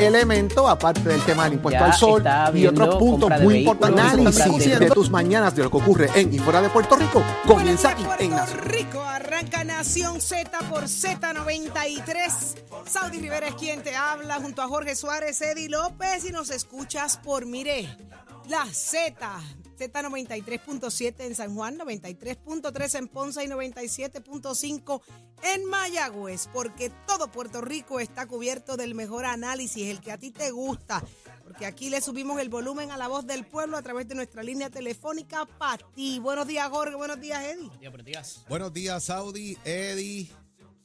elemento, aparte del tema del impuesto Ya al sol y otros puntos muy importantes. Análisis de tus mañanas de lo que ocurre en y fuera de Puerto Rico comienza aquí Puerto en Nación. Rico arranca Nación Z por Z93. Saudi Rivera es quien te habla junto a Jorge Suárez, Eddie López y nos escuchas por Mire, la Z. Z93.7 en San Juan, 93.3 en Ponce y 97.5 en Mayagüez, porque todo Puerto Rico está cubierto del mejor análisis, el que a ti te gusta, porque aquí le subimos el volumen a la voz del pueblo a través de nuestra línea telefónica para ti. Buenos días, Jorge. Buenos días, Eddie. Buenos días, Saudi, Eddie,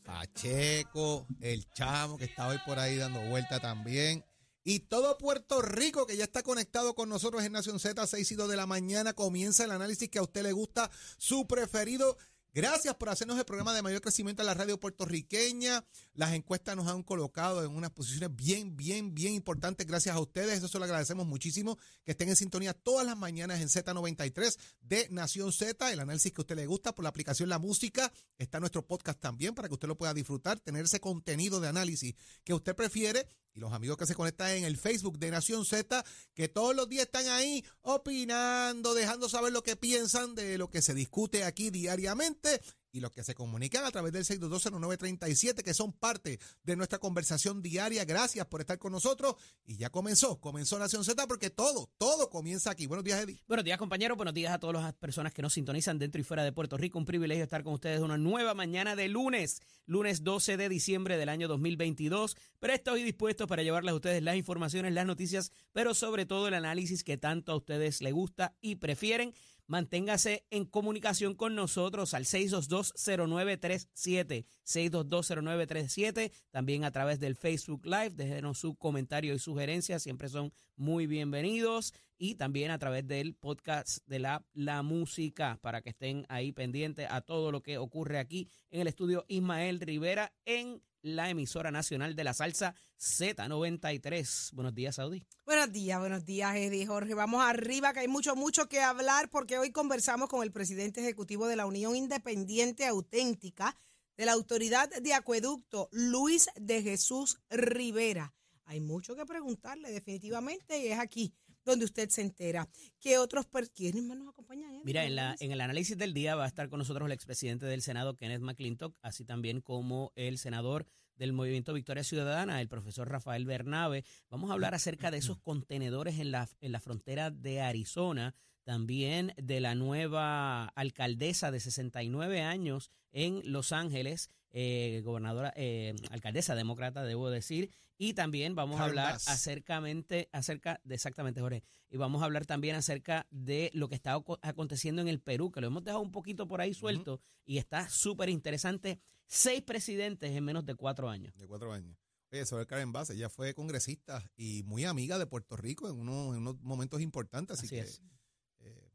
Pacheco, el chamo que está hoy por ahí dando vuelta también. Y todo Puerto Rico que ya está conectado con nosotros en Nación Z, 6 y 2 de la mañana. Comienza el análisis que a usted le gusta, su preferido. Gracias por hacernos el programa de mayor crecimiento en la radio puertorriqueña. Las encuestas nos han colocado en unas posiciones bien, bien, bien importantes. Gracias a ustedes. Eso se lo agradecemos muchísimo. Que estén en sintonía todas las mañanas en Z93 de Nación Z. El análisis que a usted le gusta por la aplicación La Música. Está nuestro podcast también para que usted lo pueda disfrutar. Tener ese contenido de análisis que usted prefiere. Y los amigos que se conectan en el Facebook de Nación Z, que todos los días están ahí opinando, dejando saber lo que piensan de lo que se discute aquí diariamente y los que se comunican a través del 6220937, que son parte de nuestra conversación diaria. Gracias por estar con nosotros. Y ya comenzó, comenzó Nación Z porque todo, todo comienza aquí. Buenos días, Eddie. Buenos días, compañeros. Buenos días a todas las personas que nos sintonizan dentro y fuera de Puerto Rico. Un privilegio estar con ustedes una nueva mañana de lunes, lunes 12 de diciembre del año 2022. Presto y dispuesto para llevarles a ustedes las informaciones, las noticias, pero sobre todo el análisis que tanto a ustedes les gusta y prefieren. Manténgase en comunicación con nosotros al 6220937, 6220937, también a través del Facebook Live. Déjenos su comentario y sugerencias, siempre son muy bienvenidos. Y también a través del podcast de la, la música, para que estén ahí pendientes a todo lo que ocurre aquí en el estudio Ismael Rivera en la emisora nacional de la salsa Z93. Buenos días, Saudi. Buenos días, buenos días, Eddie Jorge. Vamos arriba, que hay mucho, mucho que hablar, porque hoy conversamos con el presidente ejecutivo de la Unión Independiente Auténtica de la Autoridad de Acueducto, Luis de Jesús Rivera. Hay mucho que preguntarle, definitivamente, y es aquí donde usted se entera. ¿Qué otros ¿Quiénes más nos acompañan? Mira, en, la, en el análisis del día va a estar con nosotros el expresidente del Senado, Kenneth McClintock, así también como el senador del Movimiento Victoria Ciudadana, el profesor Rafael Bernabe. Vamos a hablar acerca de esos contenedores en la, en la frontera de Arizona, también de la nueva alcaldesa de 69 años en Los Ángeles, eh, gobernadora, eh, alcaldesa demócrata, debo decir, y también vamos a hablar Bass. acercamente, acerca de exactamente, Jorge, y vamos a hablar también acerca de lo que está aconteciendo en el Perú, que lo hemos dejado un poquito por ahí suelto y está súper interesante. Seis presidentes en menos de cuatro años. De cuatro años. Oye, sobre Karen Bass, ella fue congresista y muy amiga de Puerto Rico en unos, en unos momentos importantes. Así, Así que, es.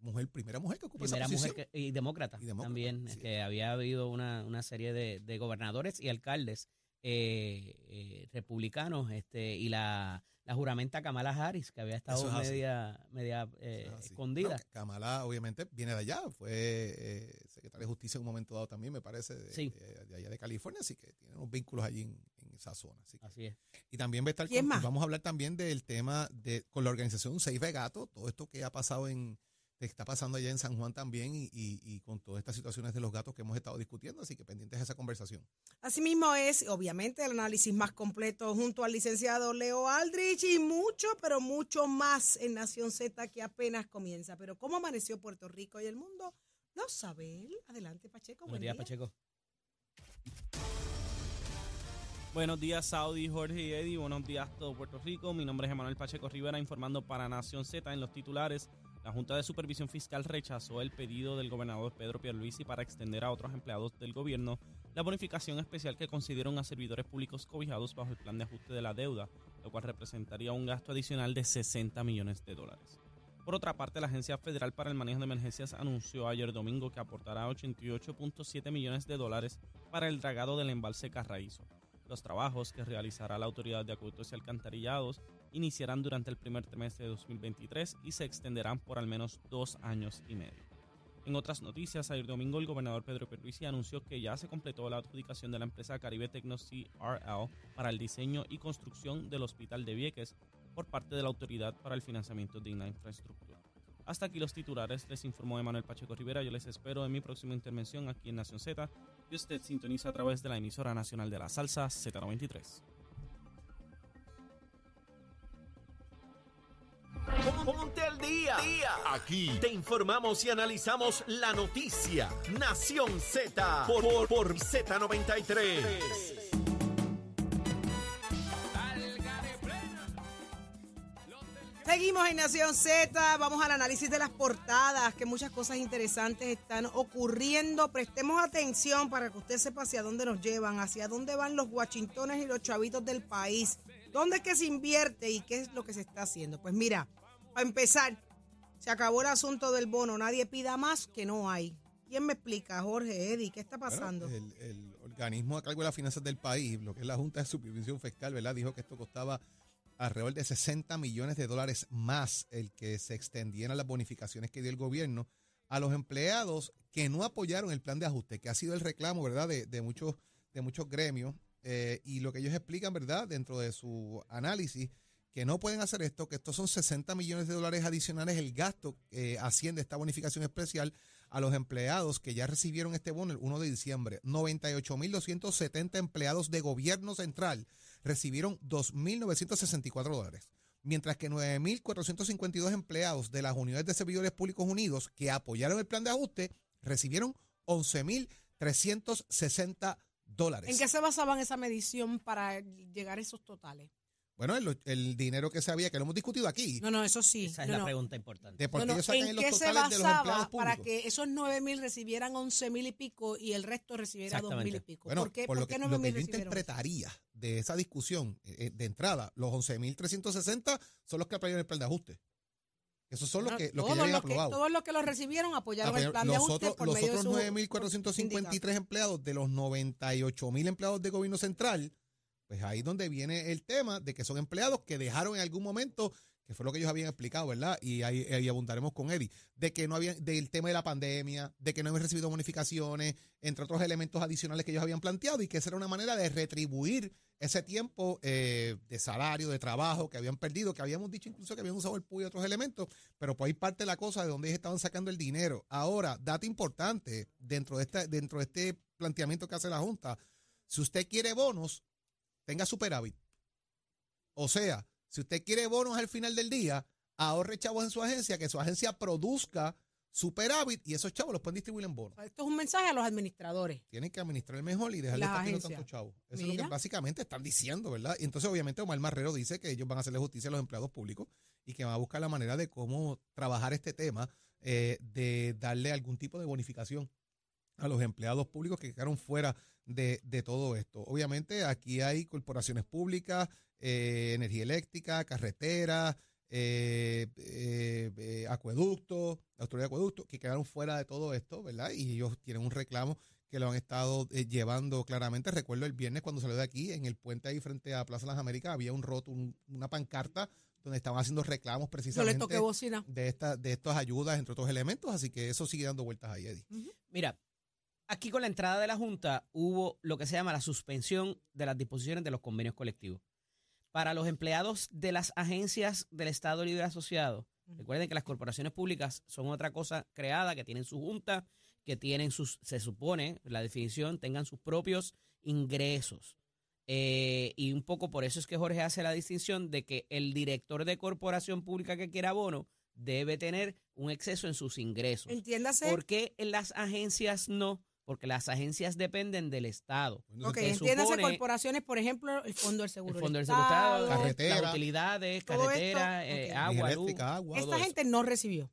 Mujer, primera mujer que ocupa Primera esa mujer posición. que- y demócrata, Y demócrata, también, sí. que había habido una, una serie de, de gobernadores y alcaldes eh, eh, republicanos este y la, la juramenta Kamala Harris, que había estado es media, media eh, es escondida. No, Kamala, obviamente, viene de allá. Fue eh, secretaria de Justicia en un momento dado también, me parece, de, Sí. de- de allá de California. Así que tiene unos vínculos allí en, en esa zona. Así que- Así es. y también va a estar ¿Quién con- vamos a hablar también del tema de con la organización Save Gato, todo esto que ha pasado en está pasando allá en San Juan también y, y- y con todas estas situaciones de los gatos que hemos estado discutiendo, así que pendientes de esa conversación. Asimismo es, obviamente, el análisis más completo junto al licenciado Leo Aldrich y mucho, pero mucho más en Nación Z que apenas comienza. Pero ¿cómo amaneció Puerto Rico y el mundo? Lo sabe él. Adelante, Pacheco. Buenos buen días, día. Pacheco. Buenos días, Saudi, Jorge y Eddie. Buenos días, todo Puerto Rico. Mi nombre es Emanuel Pacheco Rivera, informando para Nación Z en los titulares. La Junta de Supervisión Fiscal rechazó el pedido del gobernador Pedro Pierluisi para extender a otros empleados del gobierno la bonificación especial que concedieron a servidores públicos cobijados bajo el plan de ajuste de la deuda, lo cual representaría un gasto adicional de 60 millones de dólares. Por otra parte, la Agencia Federal para el Manejo de Emergencias anunció ayer domingo que aportará 88.7 millones de dólares para el dragado del embalse Carraízo. Los trabajos que realizará la Autoridad de Acueductos y Alcantarillados iniciarán durante el primer trimestre de 2023 y se extenderán por al menos dos años y medio. En otras noticias, ayer domingo el gobernador Pedro Pierluisi anunció que ya se completó la adjudicación de la empresa Caribe Tecno CRL para el diseño y construcción del Hospital de Vieques por parte de la Autoridad para el Financiamiento de la Infraestructura. Hasta aquí los titulares, les informó Emanuel Pacheco Rivera. Yo les espero en mi próxima intervención aquí en Nación Z y usted sintoniza a través de la emisora nacional de la salsa Z93. Ponte al día. Aquí te informamos y analizamos la noticia. Nación Z por, por, por Z93. Seguimos en Nación Z, vamos al análisis de las portadas, que muchas cosas interesantes están ocurriendo. Prestemos atención para que usted sepa hacia dónde nos llevan, hacia dónde van los guachintones y los chavitos del país, dónde es que se invierte y qué es lo que se está haciendo. Pues mira, para empezar, se acabó el asunto del bono, nadie pida más que no hay. ¿Quién me explica, Jorge, Eddie, qué está pasando? Bueno, el, el organismo de cargo de las finanzas del país, lo que es la Junta de Supervisión Fiscal, ¿verdad? Dijo que esto costaba alrededor de 60 millones de dólares más el que se extendieran las bonificaciones que dio el gobierno a los empleados que no apoyaron el plan de ajuste, que ha sido el reclamo, ¿verdad?, de, de muchos, de muchos gremios. Eh, y lo que ellos explican, ¿verdad?, dentro de su análisis, que no pueden hacer esto, que estos son 60 millones de dólares adicionales el gasto que asciende esta bonificación especial a los empleados que ya recibieron este bono el 1 de diciembre. 98.270 empleados de gobierno central recibieron 2.964 dólares, mientras que 9.452 empleados de las unidades de servidores públicos unidos que apoyaron el plan de ajuste recibieron 11.360 dólares. ¿En qué se basaban esa medición para llegar a esos totales? Bueno, el, el dinero que se había, que lo hemos discutido aquí, No, no, eso sí. Esa es no, la no. pregunta importante. de por No, ellos ¿En los qué se basaba para que esos 9 mil recibieran 11 mil y pico y el resto recibiera 2 mil y pico? Bueno, ¿Por qué, por por lo qué que, 9 lo que mil yo recibieron? interpretaría de esa discusión eh, eh, de entrada, los 11.360 son los que apoyaron el plan de ajuste. Esos son los que, los que ya habían los que- aprobado. Todos los que lo recibieron apoyaron Ah, el plan de los ajuste otros, por los medio otros de su 9.453 empleados de los 98.000 empleados de gobierno central, pues ahí donde viene el tema de que son empleados que dejaron en algún momento, que fue lo que ellos habían explicado, ¿verdad? Y ahí, abundaremos con Eddie, de que no habían, del tema de la pandemia, de que no habían recibido bonificaciones, entre otros elementos adicionales que ellos habían planteado, y que esa era una manera de retribuir ese tiempo eh, de salario, de trabajo que habían perdido, que habíamos dicho incluso que habían usado el PUI y otros elementos, pero pues ahí parte la cosa de dónde ellos estaban sacando el dinero. Ahora, dato importante dentro de, esta, dentro de este planteamiento que hace la Junta, si usted quiere bonos, tenga superávit. O sea, si usted quiere bonos al final del día, ahorre chavos en su agencia, que su agencia produzca superávit y esos chavos los pueden distribuir en bonos. Esto es un mensaje a los administradores. Tienen que administrar mejor y dejarle agencias. tantos chavos. Eso es lo que básicamente están diciendo, ¿verdad? Y entonces, obviamente, Omar Marrero dice que ellos van a hacerle justicia a los empleados públicos y que van a buscar la manera de cómo trabajar este tema eh, de darle algún tipo de bonificación a los empleados públicos que quedaron fuera de, de todo esto. Obviamente, aquí hay corporaciones públicas, eh, energía eléctrica, carreteras, eh, eh, eh, acueductos, autoridad de acueductos, que quedaron fuera de todo esto, ¿verdad? Y ellos tienen un reclamo que lo han estado eh, llevando claramente. Recuerdo el viernes cuando salió de aquí, en el puente ahí frente a Plaza Las Américas, había un roto, un- una pancarta donde estaban haciendo reclamos precisamente de, esta, de estas ayudas, entre otros elementos, así que eso sigue dando vueltas ahí, Eddie. Mira, aquí con la entrada de la Junta hubo lo que se llama la suspensión de las disposiciones de los convenios colectivos. Para los empleados de las agencias del Estado Libre Asociado, recuerden que las corporaciones públicas son otra cosa creada, que tienen su junta, que tienen sus, se supone, la definición, tengan sus propios ingresos. Eh, y un poco por eso es que Jorge hace la distinción de que el director de corporación pública que quiera bono debe tener un exceso en sus ingresos. Entiéndase. ¿Por qué en las agencias no? Porque las agencias dependen del Estado. Ok, Se entiéndase supone- corporaciones, por ejemplo, el Fondo del Seguro El fondo del Seguro Estado. Estado, Carretera. las utilidades, Todo esto, carretera, eh, agua, luz. Esta eso. gente no recibió.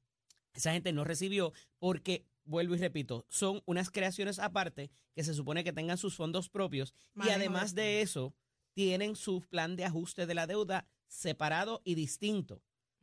Esa gente no recibió porque, vuelvo y repito, son unas creaciones aparte que se supone que tengan sus fondos propios y además de de eso tienen su plan de ajuste de la deuda separado y distinto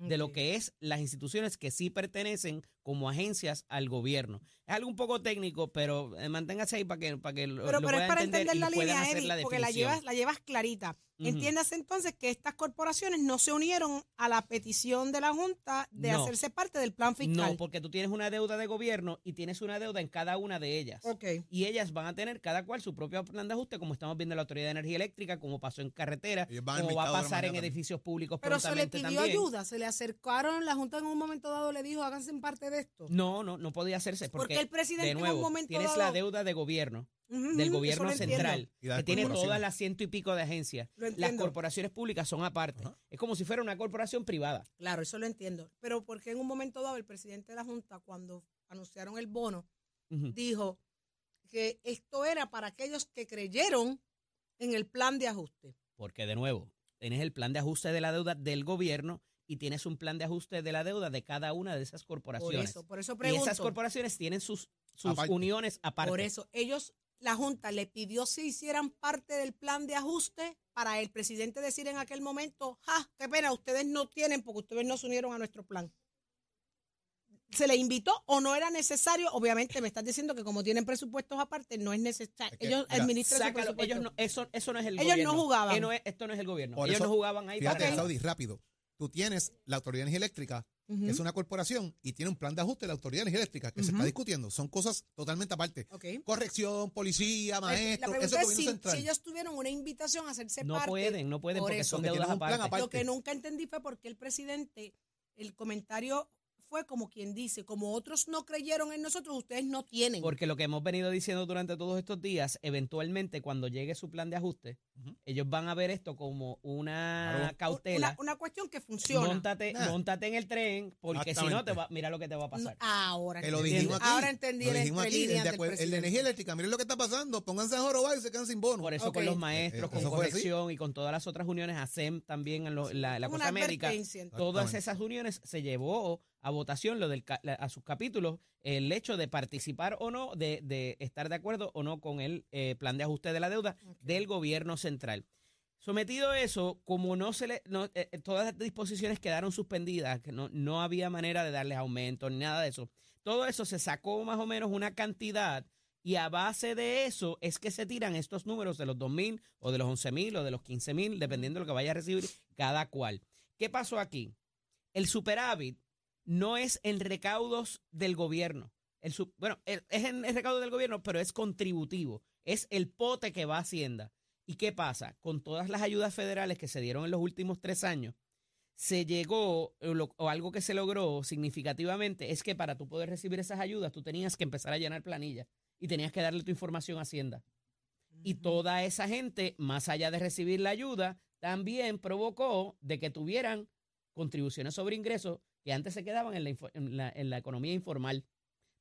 de lo que es las instituciones que sí pertenecen como agencias al gobierno. Es algo un poco técnico, pero eh, manténgase ahí para que, para que lo, Pero, lo pero es puedan para entender la puedan línea, Eddie, porque la llevas, la llevas clarita. Entiéndase entonces que estas corporaciones no se unieron a la petición de la Junta de No. hacerse parte del plan fiscal. No, porque tú tienes una deuda de gobierno y tienes una deuda en cada una de ellas. Ok. Y ellas van a tener cada cual su propio plan de ajuste, como estamos viendo en la Autoridad de Energía Eléctrica, como pasó en carretera, como va a pasar en edificios públicos Pero se le pidió también. ayuda, se le acercaron, la Junta en un momento dado le dijo, háganse parte de esto. No, no, no podía hacerse porque, Porque el presidente de en un momento tienes dado- la deuda de gobierno, del gobierno central, Y que tiene todas las ciento y pico de agencias. Las corporaciones públicas son aparte. Ajá. Es como si fuera una corporación privada. Claro, eso lo entiendo. Pero porque en un momento dado el presidente de la Junta, cuando anunciaron el bono, dijo que esto era para aquellos que creyeron en el plan de ajuste. Porque, de nuevo, tienes el plan de ajuste de la deuda del gobierno y tienes un plan de ajuste de la deuda de cada una de esas Por corporaciones. eso, por eso y pregunto. esas corporaciones tienen sus, sus Aparte. uniones aparte. Por eso, ellos, la Junta le pidió si hicieran parte del plan de ajuste para el presidente decir en aquel momento, ja, qué pena, ustedes no tienen porque ustedes no se unieron a nuestro plan. ¿Se le invitó o no era necesario? Obviamente me estás diciendo que como tienen presupuestos aparte, no es necesario. Es que, ellos mira, administran su Sácalo, presupuesto. ellos no, eso, eso no es el Ellos no gobierno. jugaban. Eh, no es- esto no es el gobierno. Por ellos eso, no jugaban ahí Fíjate, para Saudi, rápido. Tú tienes la Autoridad de Que es una corporación, y tiene un plan de ajuste de la Autoridad Eléctrica, que se está discutiendo. Son cosas totalmente aparte. Corrección, policía, La maestro, eso pregunta es gobierno si, central. si ellos tuvieron una invitación a hacerse No parte. pueden, no pueden por porque eso, son deudas aparte. aparte. Lo que nunca entendí fue porque el presidente, el comentario fue como quien dice, como otros no creyeron en nosotros, ustedes no tienen. Porque lo que hemos venido diciendo durante todos estos días, eventualmente cuando llegue su plan de ajuste, Ujú. ellos van a ver esto como una Claro. cautela. Una, una cuestión que funciona. Móntate, Nah. móntate en el tren, porque si no, te va, mira lo que te va a No, pasar. ahora Que lo entendí. dijimos aquí. Ahora entendí Lo el dijimos aquí, el de, el de energía eléctrica. Miren lo que está pasando. Pónganse a jorobar y se quedan sin bono. Por eso Ok. con los maestros, Eh, con corrección y con todas las otras uniones, ASEM también en lo- la, la Cosa una América, todas esas uniones se llevó a votación lo del, la- a sus capítulos el hecho de participar o no, de, de estar de acuerdo o no con el eh, plan de ajuste de la deuda del gobierno central. Sometido a eso, como no se le, no, eh, eh, todas las disposiciones quedaron suspendidas, que no, no había manera de darles aumento ni nada de eso. Todo eso se sacó más o menos una cantidad y a base de eso es que se tiran estos números de los 2.000 o de los 11.000 o de los 15.000, dependiendo de lo que vaya a recibir cada cual. ¿Qué pasó aquí? El superávit no es en recaudos del gobierno. El su- bueno, el- es en el recaudo del gobierno, pero es contributivo. Es el pote que va a Hacienda. ¿Y qué pasa? Con todas las ayudas federales que se dieron en los últimos tres años, se llegó, o algo que se logró significativamente, es que para tú poder recibir esas ayudas, tú tenías que empezar a llenar planillas y tenías que darle tu información a Hacienda. Y toda esa gente, más allá de recibir la ayuda, también provocó de que tuvieran contribuciones sobre ingresos que antes se quedaban en la, economía informal.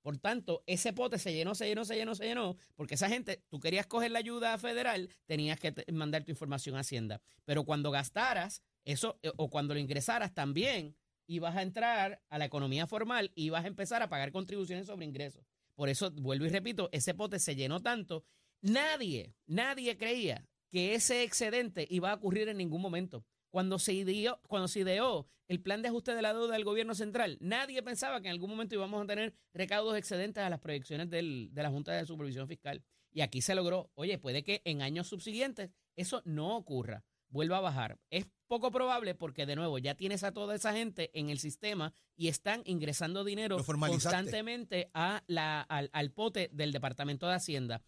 Por tanto, ese pote se llenó, se llenó, se llenó, se llenó, porque esa gente, tú querías coger la ayuda federal, tenías que mandar tu información a Hacienda. Pero cuando gastaras eso, eh, o cuando lo ingresaras, también ibas a entrar a la economía formal y ibas a empezar a pagar contribuciones sobre ingresos. Por eso, vuelvo y repito, ese pote se llenó tanto. Nadie, nadie creía que ese excedente iba a ocurrir en ningún momento. Cuando se, ideó, cuando se ideó el plan de ajuste de la deuda del gobierno central, nadie pensaba que en algún momento íbamos a tener recaudos excedentes a las proyecciones del- de la Junta de Supervisión Fiscal. Y aquí se logró. Oye, puede que en años subsiguientes eso no ocurra, vuelva a bajar. Es poco probable porque, de nuevo, ya tienes a toda esa gente en el sistema y están ingresando dinero constantemente a la, al, al pote del Departamento de Hacienda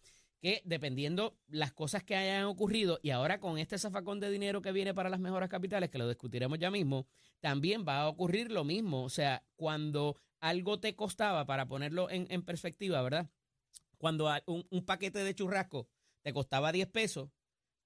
que dependiendo las cosas que hayan ocurrido y ahora con este zafacón de dinero que viene para las mejoras capitales, que lo discutiremos ya mismo, también va a ocurrir lo mismo. O sea, cuando algo te costaba, para ponerlo en, en perspectiva, ¿verdad? Cuando un, un paquete de churrasco te costaba 10 pesos,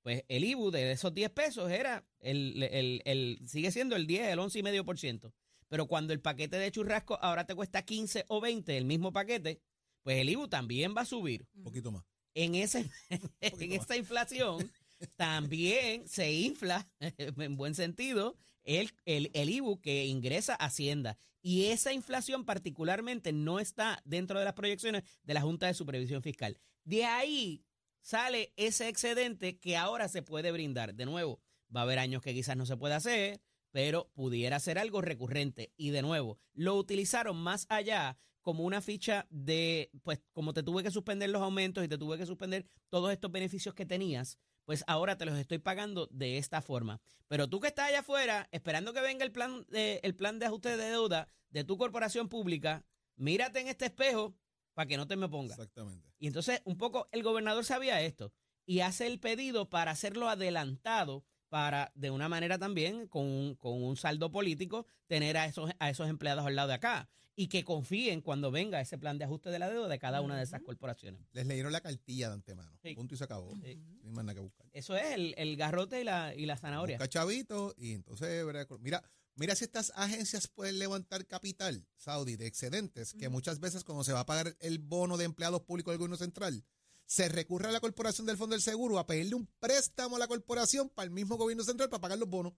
pues el IBU de esos 10 pesos era, el, el- el- sigue siendo el 10, el 11 y medio por ciento. Pero cuando el paquete de churrasco ahora te cuesta 15 o 20, el mismo paquete, Pues el IBU también va a subir. Un poquito más. En, ese, en esta inflación también se infla, en buen sentido, el, el, el IBU que ingresa a Hacienda. Y esa inflación particularmente no está dentro de las proyecciones de la Junta de Supervisión Fiscal. De ahí sale ese excedente que ahora se puede brindar. De nuevo, va a haber años que quizás no se pueda hacer, pero pudiera ser algo recurrente. Y de nuevo, lo utilizaron más allá como una ficha de, pues como te tuve que suspender los aumentos y te tuve que suspender todos estos beneficios que tenías, pues ahora te los estoy pagando de esta forma. Pero tú que estás allá afuera, esperando que venga el plan de, el plan de ajuste de deuda de tu corporación pública, mírate en este espejo para que no te me pongas. Exactamente. Y entonces, un poco, el gobernador sabía esto y hace el pedido para hacerlo adelantado, para, de una manera también, con un, con un saldo político, tener a esos, a esos empleados al lado de acá y que confíen cuando venga ese plan de ajuste de la deuda de cada una de esas corporaciones. Les leyeron la cartilla de antemano. Sí. Punto y se acabó. Sí. No hay más nada que buscar. Eso es el, el garrote y la, y la zanahoria. Busca chavito y entonces, mira, mira si estas agencias pueden levantar capital, Saudi, de excedentes, que muchas veces cuando se va a pagar el bono de empleados públicos del gobierno central, se recurre a la corporación del Fondo del Seguro a pedirle un préstamo a la corporación para el mismo gobierno central para pagar los bonos.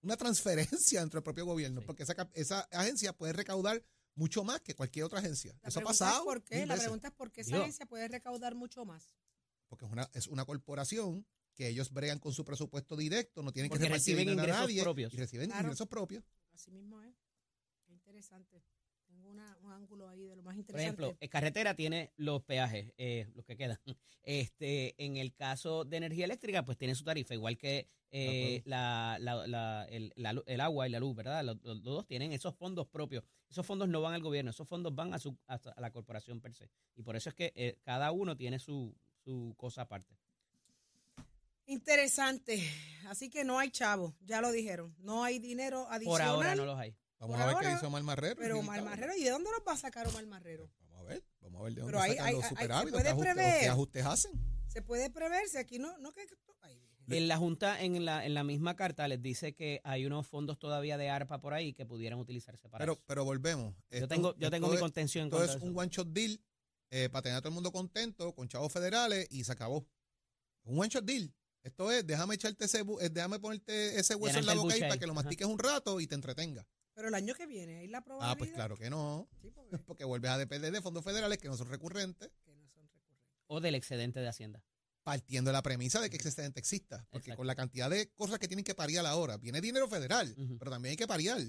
Una transferencia entre el propio gobierno, Sí. porque esa, esa agencia puede recaudar mucho más que cualquier otra agencia. La Eso ha pasado. ¿Por qué? La veces. pregunta es por qué esa agencia puede recaudar mucho más. porque es una, es una corporación que ellos bregan con su presupuesto directo, no tienen que repartir reciben dinero a ingresos nadie, propios. Y reciben Claro. ingresos propios. Así mismo es. Qué interesante. Tengo una- un ángulo ahí de lo más Por interesante. ejemplo, eh, carretera tiene los peajes, eh, los que quedan. Este, en el caso de energía eléctrica, pues tiene su tarifa, igual que eh, la, la- la- el, la lu- el agua y la luz, ¿verdad? Los, los dos tienen esos fondos propios. Esos fondos no van al gobierno, esos fondos van a, su, a, a la corporación per se. Y por eso es que eh, cada uno tiene su, su cosa aparte. Interesante. Así que no hay chavo, ya lo dijeron. No hay dinero Por adicional. ahora no los hay. Vamos a ver ahora, qué hizo Omar Marrero. Pero Omar. Marrero, ¿y de dónde los va a sacar Omar Marrero? Vamos a ver, vamos a ver de dónde Pero sacan ahí- los superávit, puede qué ajuste- ajustes hacen. Se puede prever si aquí no, no que ay, En la Junta, en la, en la misma carta, les dice que hay unos fondos todavía de ARPA por ahí que pudieran utilizarse para Pero, eso. pero volvemos. Yo Esto- tengo, yo tengo mi es- contención cuanto es un one shot deal eh, para tener a todo el mundo contento con chavos federales y se acabó. Un one shot deal. Esto es, déjame echarte ese, eh, déjame ponerte ese hueso en la boca ahí para que lo Ajá. mastiques un rato y te entretenga. Pero el año que viene, ahí la probabilidad. Ah, pues claro que no. Sí, porque Porque vuelves a depender de fondos federales que no son recurrentes, que no son recurrentes. O del excedente de Hacienda. partiendo de la premisa de que ese excedente exista. Porque Exacto. con la cantidad de cosas que tienen que pariar ahora, viene dinero federal, pero también hay que pariar.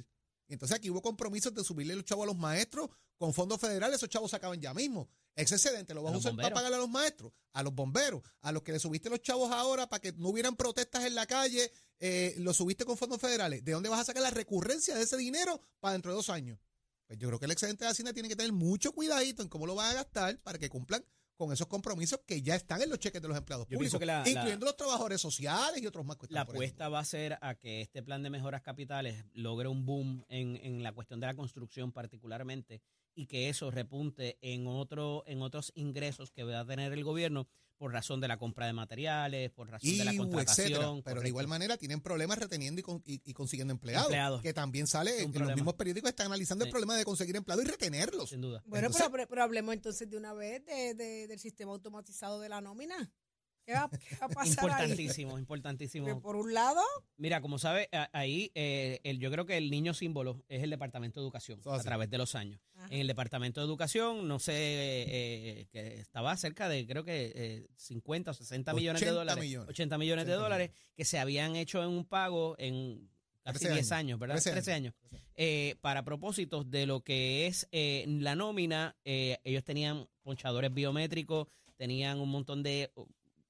Entonces aquí hubo compromisos de subirle los chavos a los maestros con fondos federales, esos chavos se acaban ya mismo. Ese excedente lo vas A usar para pagarle a los maestros, a los bomberos, a los que le subiste los chavos ahora para que no hubieran protestas en la calle, eh, lo subiste con fondos federales. ¿De dónde vas a sacar la recurrencia de ese dinero para dentro de dos años? Pues yo creo que el excedente de Hacienda tiene que tener mucho cuidadito en cómo lo van a gastar para que cumplan con esos compromisos que ya están en los cheques de los empleados Yo públicos, pienso que la- la- incluyendo los trabajadores sociales y otros más. que están La apuesta va a ser a que este plan de mejoras capitales logre un boom en, en la cuestión de la construcción particularmente y que eso repunte en otro en otros ingresos que va a tener el gobierno por razón de la compra de materiales, por razón y de la etcétera. contratación. Pero de igual manera tienen problemas reteniendo y, con- y- y consiguiendo empleados, Empleados. Que también sale en los problema. mismos periódicos están analizando el problema de conseguir empleados y retenerlos. sin duda. Bueno, Entonces- pero, pero hablemos entonces de una vez de, de- del sistema automatizado de la nómina. ¿Qué va, qué va a pasar ahí? Importantísimo, importantísimo. Que por un lado, Mira, como sabe, ahí eh, el, yo creo que el niño símbolo es el Departamento de Educación a así. través de los años. Ajá. En el Departamento de Educación, no sé, eh, que estaba cerca de creo que eh, 50 o 60 millones de 80 dólares. millones. 80 millones de 80 dólares que se habían hecho en un pago en casi 13 10 años, años, ¿verdad? 13 13 años. Eh, para propósitos de lo que es eh, la nómina, eh, ellos tenían ponchadores biométricos, tenían un montón de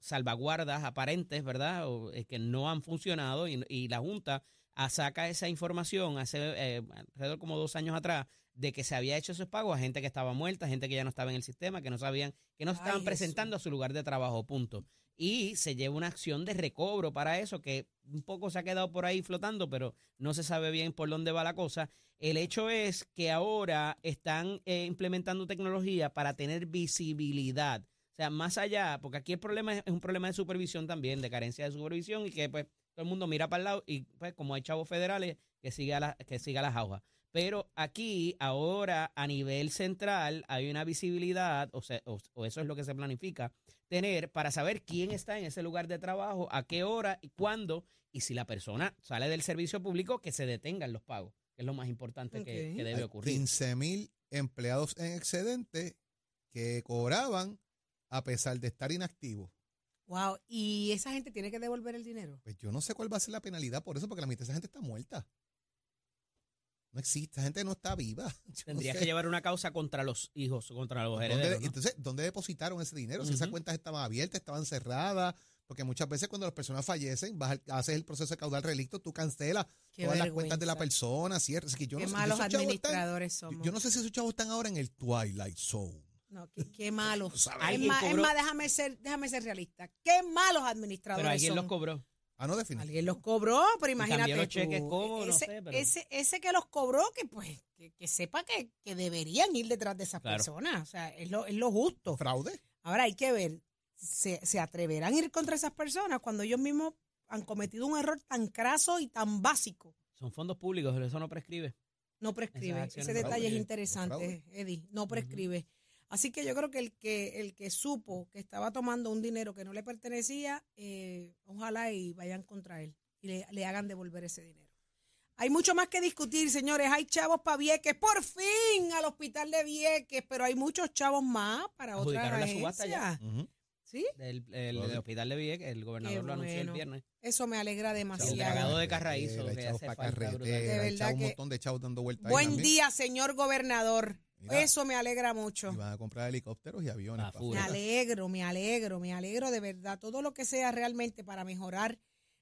salvaguardas aparentes, ¿verdad? O, eh, que no han funcionado y, y la Junta saca esa información hace eh, alrededor como dos años atrás de que se había hecho esos pagos a gente que estaba muerta, gente que ya no estaba en el sistema, que no sabían, que no Ay, estaban Jesús. presentando a su lugar de trabajo, punto. Y se lleva una acción de recobro para eso, que un poco se ha quedado por ahí flotando, pero no se sabe bien por dónde va la cosa. El hecho es que ahora están eh, implementando tecnología para tener visibilidad. O sea, más allá, porque aquí el problema es, es un problema de supervisión también, de carencia de supervisión y que pues todo el mundo mira para el lado y pues como hay chavos federales que siga la, que siga las hojas. Pero aquí, ahora, a nivel central, hay una visibilidad, o, sea, o, o eso es lo que se planifica, tener para saber quién está en ese lugar de trabajo, a qué hora y cuándo, y si la persona sale del servicio público, que se detengan los pagos, que es lo más importante que, que debe ocurrir. 15 mil empleados en excedente que cobraban a pesar de estar inactivos. Wow. Y esa gente tiene que devolver el dinero. Pues yo no sé cuál va a ser la penalidad por eso, porque la mitad de esa gente está muerta. No existe, esa gente no está viva. Yo no Tendrías sé. que llevar una causa contra los hijos, contra los ¿Dónde- herederos. ¿no? Entonces, ¿dónde depositaron ese dinero? Si esas cuentas estaban abiertas, estaban cerradas, porque muchas veces cuando las personas fallecen, vas al- haces el proceso de caudal relicto, tú cancelas Qué todas las cuentas de la persona. Es que yo Qué no sé, malos chavos están- administradores yo- somos. yo no sé si esos chavos están ahora en el Twilight Zone. No, qué, qué sabes. Es más, es cobró- más, déjame ser, déjame ser realista. Qué malos administradores Pero alguien son. los cobró. Ah, no, definitivamente. Alguien los cobró, pero imagínate los cheques, ¿cómo? No ese, sé, pero- ese, ese que los cobró, que pues que, que sepa que, que deberían ir detrás de esas Claro. personas. O sea, es lo, es lo justo. ¿Fraude? Ahora hay que ver, ¿se, ¿se atreverán a ir contra esas personas cuando ellos mismos han cometido un error tan craso y tan básico? Son fondos públicos, pero eso no prescribe. No prescribe. Ese detalle fraude, es es interesante. Eddie. No prescribe. Así que yo creo que el que el que supo que estaba tomando un dinero que no le pertenecía, eh, ojalá y vayan contra él y le, le hagan devolver ese dinero. Hay mucho más que discutir, señores. Hay chavos para Vieques, por fin al hospital de Vieques, pero hay muchos chavos más para otras Adjudicaron la subasta ya. agencias. ¿Sí? Del, el, del hospital de Vieques, el gobernador Qué lo anunció el bueno. viernes. Eso me alegra El demasiado. dragado de Carraízo, que chavos hace falta. De verdad chavos, un que- montón de chavos dando vueltas Buen día, señor gobernador. Mira. Eso me alegra mucho. Y van a comprar helicópteros y aviones. Ah. Me alegro, me alegro, me alegro de verdad. Todo lo que sea realmente para mejorar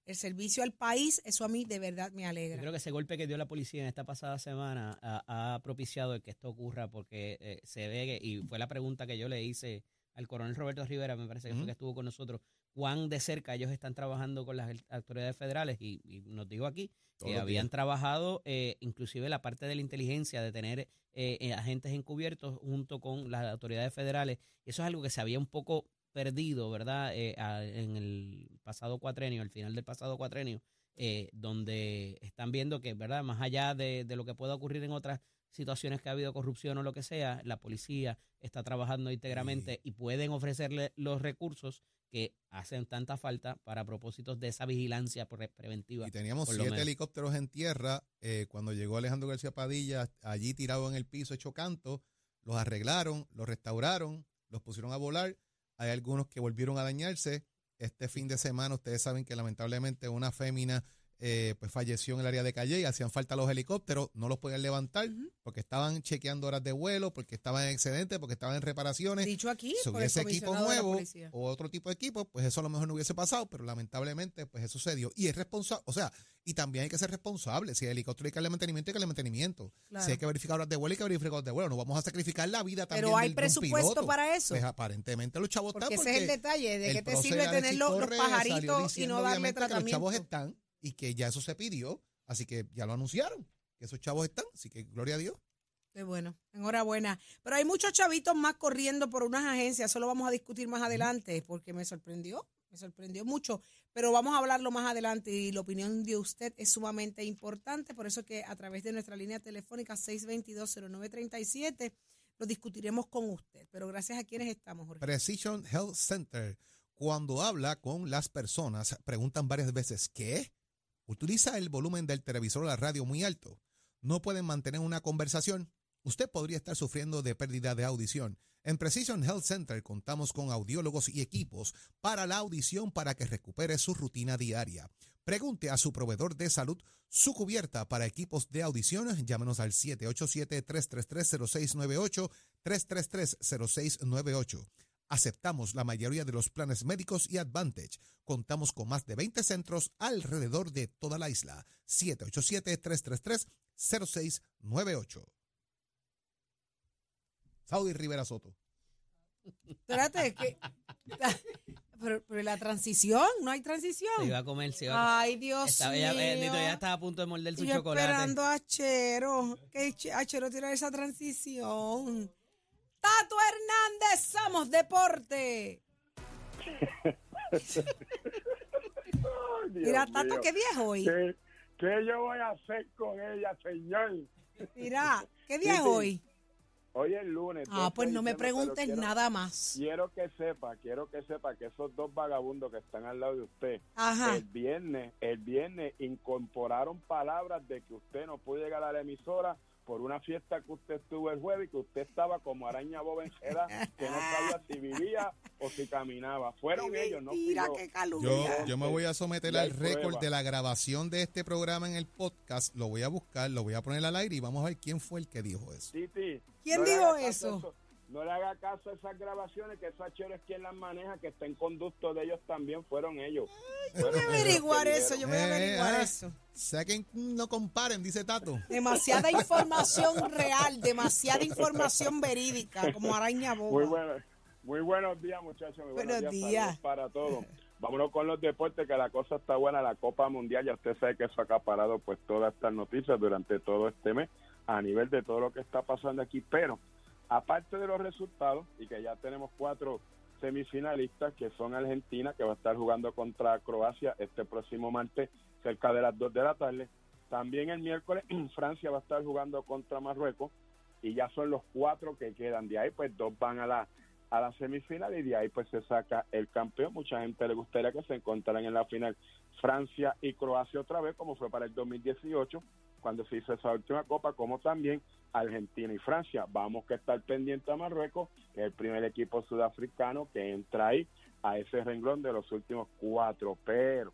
el servicio al país, eso a mí de verdad me Yo alegra. creo que ese golpe que dio la policía en esta pasada semana ha, ha propiciado el que esto ocurra porque eh, se ve, que- y fue la pregunta que yo le hice al coronel Roberto Rivera, me parece que Ujú. fue que estuvo con nosotros, cuán de cerca ellos están trabajando con las autoridades federales y, y nos dijo aquí que habían trabajado eh, inclusive la parte de la inteligencia, de tener eh, eh, agentes encubiertos junto con las autoridades federales. Eso es algo que se había un poco perdido, ¿verdad? Eh, a- en el pasado cuatrenio, al final del pasado cuatrenio, eh, donde están viendo que, ¿verdad? Más allá de, de lo que pueda ocurrir en otras situaciones que ha habido corrupción o lo que sea, la policía está trabajando íntegramente y pueden ofrecerle los recursos que hacen tanta falta para propósitos de esa vigilancia pre- preventiva. Y teníamos siete helicópteros en tierra. eh, cuando llegó Alejandro García Padilla, allí tirado en el piso, hecho canto, los arreglaron, los restauraron, los pusieron a volar. Hay algunos que volvieron a dañarse. Este fin de semana, ustedes saben que lamentablemente una fémina eh, pues falleció en el área de Calle y hacían falta los helicópteros, no los podían levantar porque estaban chequeando horas de vuelo, porque estaban en excedente, porque estaban en reparaciones. Dicho aquí, Si hubiese equipo nuevo o otro tipo de equipo, pues eso a lo mejor no hubiese pasado, pero lamentablemente pues eso sucedió. Y es responsable, o sea, y también hay que ser responsable. Si el helicóptero hay que darle mantenimiento, hay que darle mantenimiento. Claro. Si hay que verificar horas de vuelo, hay que verificar horas de vuelo. No vamos a sacrificar la vida también Pero hay del- presupuesto piloto. para eso. Pues aparentemente los chavos Porque están ese es el detalle, de qué te sirve tener los, pajaritos y no darle tratamiento. los chavos están y que ya eso se pidió, así que ya lo anunciaron, que esos chavos están, así que gloria a Dios. Qué bueno, enhorabuena. Pero hay muchos chavitos más corriendo por unas agencias, eso lo vamos a discutir más adelante, porque me sorprendió, me sorprendió mucho. Pero vamos a hablarlo más adelante y la opinión de usted es sumamente importante, por eso que a través de nuestra línea telefónica 622-0937 lo discutiremos con usted. Pero gracias a quienes estamos, Jorge. Precision Health Center, cuando habla con las personas, preguntan varias veces, ¿qué? Utiliza el volumen del televisor o la radio muy alto. No pueden mantener una conversación. Usted podría estar sufriendo de pérdida de audición. En Precision Health Center contamos con audiólogos y equipos para la audición para que recupere su rutina diaria. Pregunte a su proveedor de salud su cubierta para equipos de audición. Llámenos al 787-333-0698, 333-0698. Aceptamos la mayoría de los planes médicos y Advantage. Contamos con más de 20 centros alrededor de toda la isla. 787-333-0698. Saudi Rivera Soto. Espérate, que... Pero, pero la transición, no hay transición. Se iba a comer, se iba a Ay, Dios Estaba, mío. ella, bendito, ya estaba a punto de morder su yo chocolate. esperando a Chero, que Chero tirar esa transición. Tato Hernández, somos deporte. Mira, Tato, qué viejo hoy. ¿Qué, qué yo voy a hacer con ella, señor? Mira, ¿qué día es hoy? Hoy es lunes. Ah, 12 pues no me preguntes quiero- nada más. Quiero que sepa, quiero que sepa que esos dos vagabundos que están al lado de usted, Ajá. el viernes, el viernes incorporaron palabras de que usted no pudo llegar a la emisora por una fiesta que usted estuvo el jueves y que usted estaba como araña boba en seda, que no sabía si vivía o si caminaba. Fueron Qué ellos, no fui yo. qué calumnia. Yo, yo me voy a someter al récord de la grabación de este programa en el podcast. Lo voy a buscar, lo voy a poner al aire y vamos a ver quién fue el que dijo eso. Titi, ¿Quién no dijo eso? No le haga caso a esas grabaciones, que esa chero es quien las maneja, que está en conducto de ellos también, fueron ellos. Yo voy a averiguar eso, yo voy a Eh, averiguar ah, eso. Saquen, no comparen, dice Tato. Demasiada información real, demasiada información verídica, como araña boba. Muy, bueno, muy buenos días, muchachos. Muy buenos, Buenos días. para todos. Vámonos con los deportes, que la cosa está buena. La Copa Mundial, ya usted sabe que eso ha acaparado pues todas estas noticias durante todo este mes, a nivel de todo lo que está pasando aquí. Pero, aparte de los resultados, y que ya tenemos cuatro semifinalistas, que son Argentina, que va a estar jugando contra Croacia este próximo martes, cerca de las 2 de la tarde. También el miércoles Francia va a estar jugando contra Marruecos y ya son los cuatro que quedan. De ahí pues dos van a la a la semifinal y de ahí pues se saca el campeón. Mucha gente le gustaría que se encontraran en la final Francia y Croacia otra vez, como fue para el 2018, cuando se hizo esa última copa, como también Argentina y Francia. Vamos que estar pendiente a Marruecos, que es el primer equipo sudafricano que entra ahí a ese renglón de los últimos cuatro, pero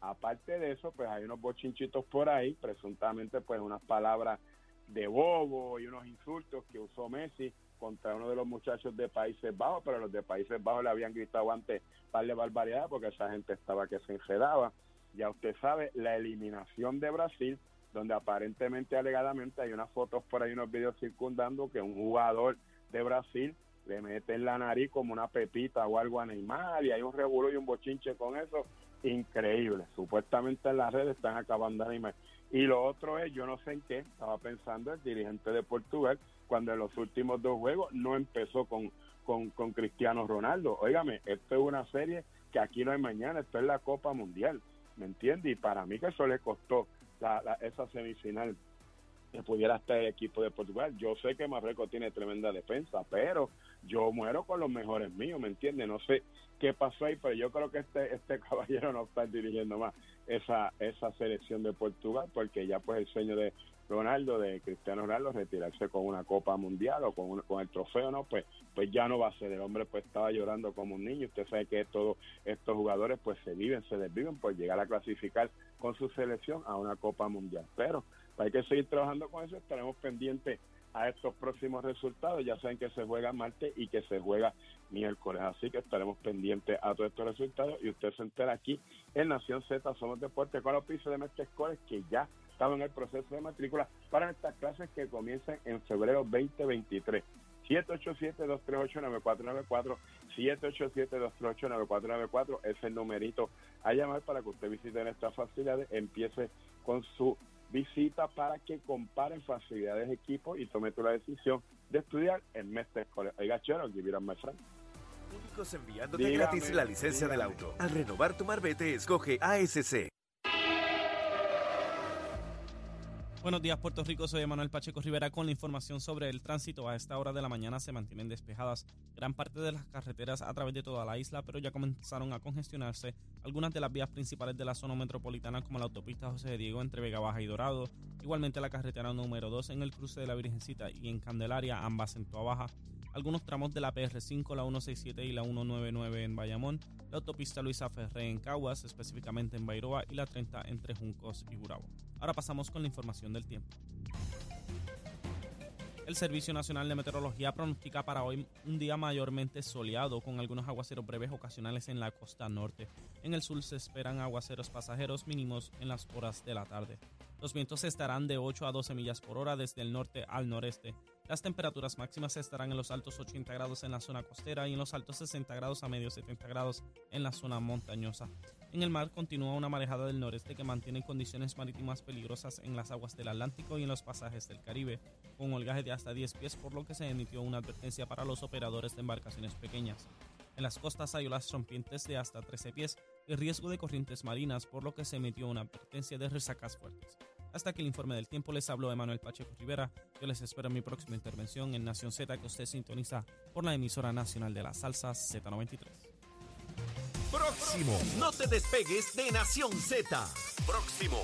aparte de eso, pues hay unos bochinchitos por ahí, presuntamente pues unas palabras de bobo y unos insultos que usó Messi contra uno de los muchachos de Países Bajos, pero los de Países Bajos le habían gritado antes darle barbaridad porque esa gente estaba que se enredaba. Ya usted sabe, la eliminación de Brasil, donde aparentemente, alegadamente, hay unas fotos por ahí, unos videos circundando que un jugador de Brasil le mete en la nariz como una pepita o algo a y hay un revuelo y un bochinche con eso increíble. Supuestamente en las redes están acabando a Neymar. Y lo otro es, yo no sé en qué, estaba pensando el dirigente de Portugal, cuando en los últimos dos juegos no empezó con, con, con Cristiano Ronaldo. Óigame, esto es una serie que aquí no hay mañana, esto es la Copa Mundial, ¿me entiende? Y para mí que eso le costó la, la- esa semifinal que pudiera estar el equipo de Portugal. Yo sé que Marruecos tiene tremenda defensa, pero yo muero con los mejores míos, ¿me entiende? No sé qué pasó ahí, pero yo creo que este este caballero no está dirigiendo más esa esa selección de Portugal, porque ya pues el sueño de Ronaldo, de Cristiano Ronaldo, retirarse con una Copa Mundial o con, con el trofeo, ¿no? Pues pues ya no va a ser. El hombre pues estaba llorando como un niño. Usted sabe que todos estos jugadores pues se viven, se desviven por llegar a clasificar con su selección a una Copa Mundial. Pero hay que seguir trabajando con eso. Estaremos pendientes a estos próximos resultados. Ya saben que se juega martes y que se juega miércoles. Así que estaremos pendientes a todos estos resultados y usted se entera aquí en Nación Z Somos Deportes con los pisos de Mestre Escoles que ya estamos en el proceso de matrícula para estas clases que comienzan en febrero 2023. 787-238-9494, 787-238-9494 es el numerito a llamar para que usted visite nuestras facilidades, empiece con su visita para que comparen facilidades, equipos y tome tú la decisión de estudiar en Mestre College. Oiga, chero, up, my friend. Únicos enviándote Dígame, gratis la licencia del auto. Al renovar tu marbete, escoge ASC. Buenos días, Puerto Rico. Soy Manuel Pacheco Rivera con la información sobre el tránsito. A esta hora de la mañana se mantienen despejadas gran parte de las carreteras a través de toda la isla, pero ya comenzaron a congestionarse algunas de las vías principales de la zona metropolitana, como la autopista José de Diego entre Vega Baja y Dorado. Igualmente la carretera número 2 en el cruce de la Virgencita y en Candelaria, ambas en Toa Baja. Algunos tramos de la PR5, la 167 y la 199 en Bayamón, la autopista Luisa Ferré en Caguas, específicamente en Bairoa, y la 30 entre Juncos y Gurabo. Ahora pasamos con la información del tiempo. El Servicio Nacional de Meteorología pronostica para hoy un día mayormente soleado con algunos aguaceros breves ocasionales en la costa norte. En el sur se esperan aguaceros pasajeros mínimos en las horas de la tarde. Los vientos estarán de 8 a 12 millas por hora desde el norte al noreste. Las temperaturas máximas estarán en los altos 80 grados en la zona costera y en los altos 60 grados a medio 70 grados en la zona montañosa. En el mar continúa una marejada del noreste que mantiene condiciones marítimas peligrosas en las aguas del Atlántico y en los pasajes del Caribe, con holgaje de hasta 10 pies, por lo que se emitió una advertencia para los operadores de embarcaciones pequeñas. En las costas hay olas rompientes de hasta 13 pies y riesgo de corrientes marinas, por lo que se emitió una advertencia de resacas fuertes. Hasta que el informe del tiempo les habló Manuel Pacheco Rivera. Yo les espero en mi próxima intervención en Nación Z que usted sintoniza por la emisora nacional de la salsa Z93. Próximo. No te despegues de Nación Z. Próximo.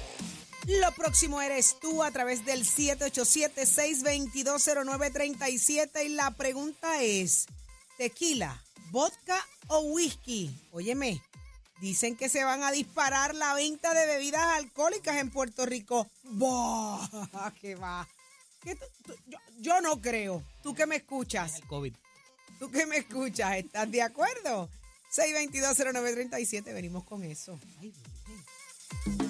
Lo próximo eres tú a través del 787-622-0937 y la pregunta es, ¿tequila, vodka o whisky? Óyeme, dicen que se van a disparar la venta de bebidas alcohólicas en Puerto Rico. ¡Bah! ¿Qué va? ¿Qué tú- tú- yo, yo no creo. ¿Tú que me escuchas? El COVID. ¿Tú que me escuchas? ¿Estás de acuerdo? 622-0937, venimos con eso. Ay, Virgen.